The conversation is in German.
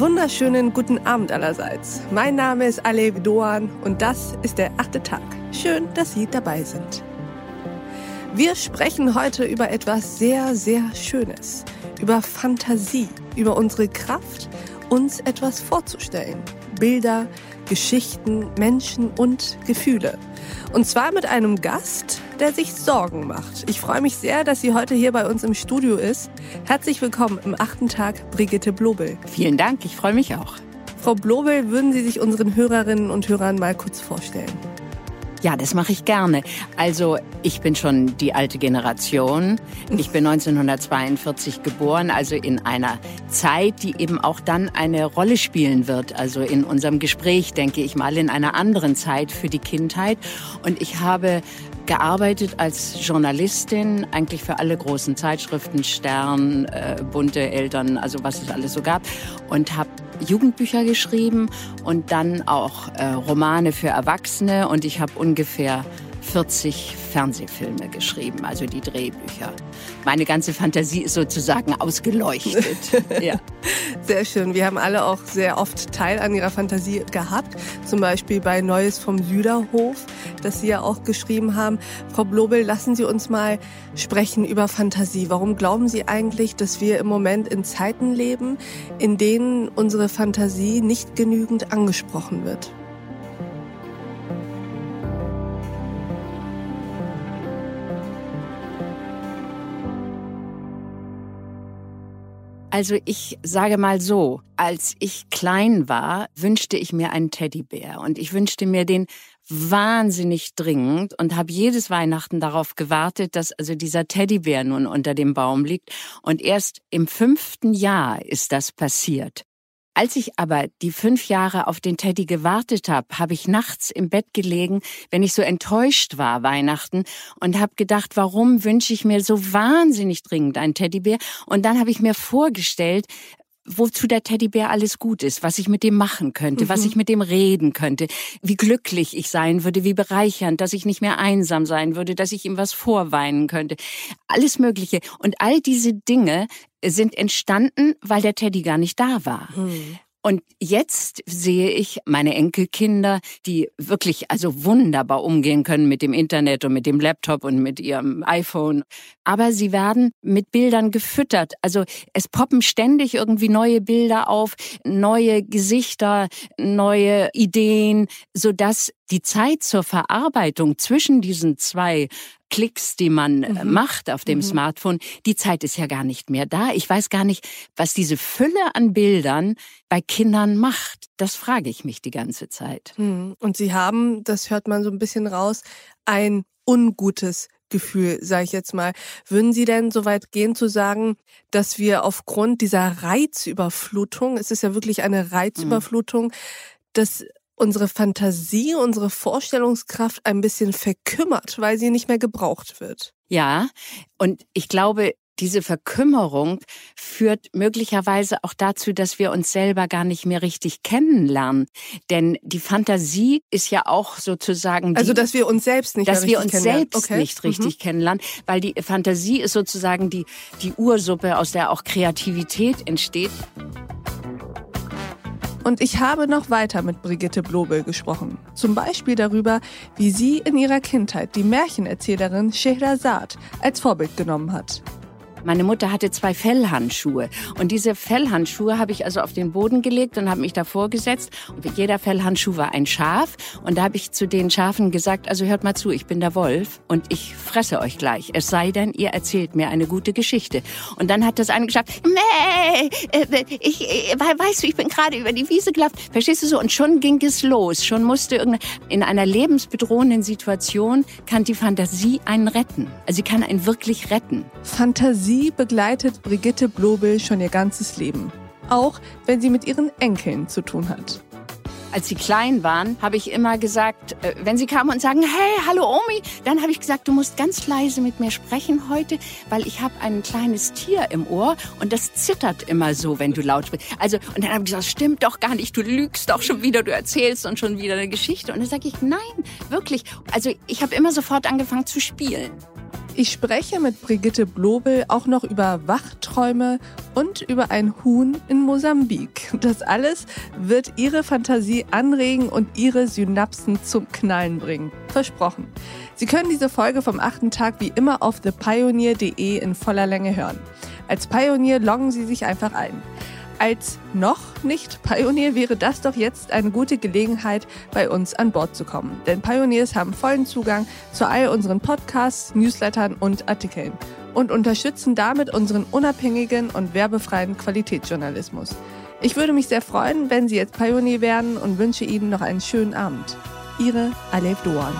wunderschönen guten Abend allerseits. Mein Name ist Alev Doan und das ist der achte Tag. Schön, dass Sie dabei sind. Wir sprechen heute über etwas sehr, sehr Schönes. Über Fantasie, über unsere Kraft, uns etwas vorzustellen. Bilder, Geschichten, Menschen und Gefühle. Und zwar mit einem Gast, der sich Sorgen macht. Ich freue mich sehr, dass sie heute hier bei uns im Studio ist. Herzlich willkommen im achten Tag, Brigitte Blobel. Vielen Dank, ich freue mich auch. Frau Blobel, würden Sie sich unseren Hörerinnen und Hörern mal kurz vorstellen? Ja, das mache ich gerne. Also ich bin schon die alte Generation. Ich bin 1942 geboren, also in einer Zeit, die eben auch dann eine Rolle spielen wird. Also in unserem Gespräch denke ich mal in einer anderen Zeit für die Kindheit. Und ich habe gearbeitet als Journalistin, eigentlich für alle großen Zeitschriften, Stern, äh, bunte Eltern, also was es alles so gab, und habe Jugendbücher geschrieben und dann auch äh, Romane für Erwachsene. Und ich habe ungefähr 40 Fernsehfilme geschrieben, also die Drehbücher. Meine ganze Fantasie ist sozusagen ausgeleuchtet. ja. Sehr schön. Wir haben alle auch sehr oft Teil an ihrer Fantasie gehabt. Zum Beispiel bei Neues vom Süderhof, das Sie ja auch geschrieben haben. Frau Blobel, lassen Sie uns mal sprechen über Fantasie. Warum glauben Sie eigentlich, dass wir im Moment in Zeiten leben, in denen unsere Fantasie nicht genügend angesprochen wird? Also ich sage mal so, als ich klein war, wünschte ich mir einen Teddybär und ich wünschte mir den wahnsinnig dringend und habe jedes Weihnachten darauf gewartet, dass also dieser Teddybär nun unter dem Baum liegt und erst im fünften Jahr ist das passiert. Als ich aber die fünf Jahre auf den Teddy gewartet habe, habe ich nachts im Bett gelegen, wenn ich so enttäuscht war Weihnachten und habe gedacht, warum wünsche ich mir so wahnsinnig dringend einen Teddybär? Und dann habe ich mir vorgestellt, wozu der Teddybär alles gut ist, was ich mit dem machen könnte, mhm. was ich mit dem reden könnte, wie glücklich ich sein würde, wie bereichernd, dass ich nicht mehr einsam sein würde, dass ich ihm was vorweinen könnte. Alles Mögliche. Und all diese Dinge sind entstanden, weil der Teddy gar nicht da war. Mhm. Und jetzt sehe ich meine Enkelkinder, die wirklich also wunderbar umgehen können mit dem Internet und mit dem Laptop und mit ihrem iPhone. Aber sie werden mit Bildern gefüttert. Also es poppen ständig irgendwie neue Bilder auf, neue Gesichter, neue Ideen, sodass die Zeit zur Verarbeitung zwischen diesen zwei Klicks, die man äh, mhm. macht auf dem mhm. Smartphone, die Zeit ist ja gar nicht mehr da. Ich weiß gar nicht, was diese Fülle an Bildern bei Kindern macht. Das frage ich mich die ganze Zeit. Mhm. Und Sie haben, das hört man so ein bisschen raus, ein ungutes Gefühl, sage ich jetzt mal. Würden Sie denn so weit gehen zu sagen, dass wir aufgrund dieser Reizüberflutung, es ist ja wirklich eine Reizüberflutung, mhm. dass unsere Fantasie, unsere Vorstellungskraft ein bisschen verkümmert, weil sie nicht mehr gebraucht wird. Ja, und ich glaube, diese Verkümmerung führt möglicherweise auch dazu, dass wir uns selber gar nicht mehr richtig kennenlernen. Denn die Fantasie ist ja auch sozusagen. Die, also, dass wir uns selbst nicht Dass wir uns selbst okay. nicht richtig mhm. kennenlernen. Weil die Fantasie ist sozusagen die, die Ursuppe, aus der auch Kreativität entsteht. Und ich habe noch weiter mit Brigitte Blobel gesprochen. Zum Beispiel darüber, wie sie in ihrer Kindheit die Märchenerzählerin Scheherazade als Vorbild genommen hat. Meine Mutter hatte zwei Fellhandschuhe und diese Fellhandschuhe habe ich also auf den Boden gelegt und habe mich davor gesetzt. Und jeder Fellhandschuh war ein Schaf und da habe ich zu den Schafen gesagt, also hört mal zu, ich bin der Wolf und ich fresse euch gleich. Es sei denn, ihr erzählt mir eine gute Geschichte. Und dann hat das eine gesagt, Mäh, äh, ich, äh, weißt du, ich bin gerade über die Wiese gelaufen. Verstehst du so? Und schon ging es los. Schon musste irgendeine, in einer lebensbedrohenden Situation kann die Fantasie einen retten. Also sie kann einen wirklich retten. Fantasie Sie begleitet Brigitte Blobel schon ihr ganzes Leben. Auch wenn sie mit ihren Enkeln zu tun hat. Als sie klein waren, habe ich immer gesagt, äh, wenn sie kamen und sagen, hey, hallo Omi, dann habe ich gesagt, du musst ganz leise mit mir sprechen heute, weil ich habe ein kleines Tier im Ohr und das zittert immer so, wenn du laut sprichst. Also, und dann habe ich gesagt, stimmt doch gar nicht, du lügst doch schon wieder, du erzählst und schon wieder eine Geschichte. Und dann sage ich, nein, wirklich. Also ich habe immer sofort angefangen zu spielen. Ich spreche mit Brigitte Blobel auch noch über Wachträume und über ein Huhn in Mosambik. Das alles wird Ihre Fantasie anregen und Ihre Synapsen zum Knallen bringen. Versprochen. Sie können diese Folge vom achten Tag wie immer auf thepioneer.de in voller Länge hören. Als Pionier loggen Sie sich einfach ein. Als noch nicht Pionier wäre das doch jetzt eine gute Gelegenheit, bei uns an Bord zu kommen. Denn Pioneers haben vollen Zugang zu all unseren Podcasts, Newslettern und Artikeln und unterstützen damit unseren unabhängigen und werbefreien Qualitätsjournalismus. Ich würde mich sehr freuen, wenn Sie jetzt Pionier werden und wünsche Ihnen noch einen schönen Abend. Ihre Alev Doan.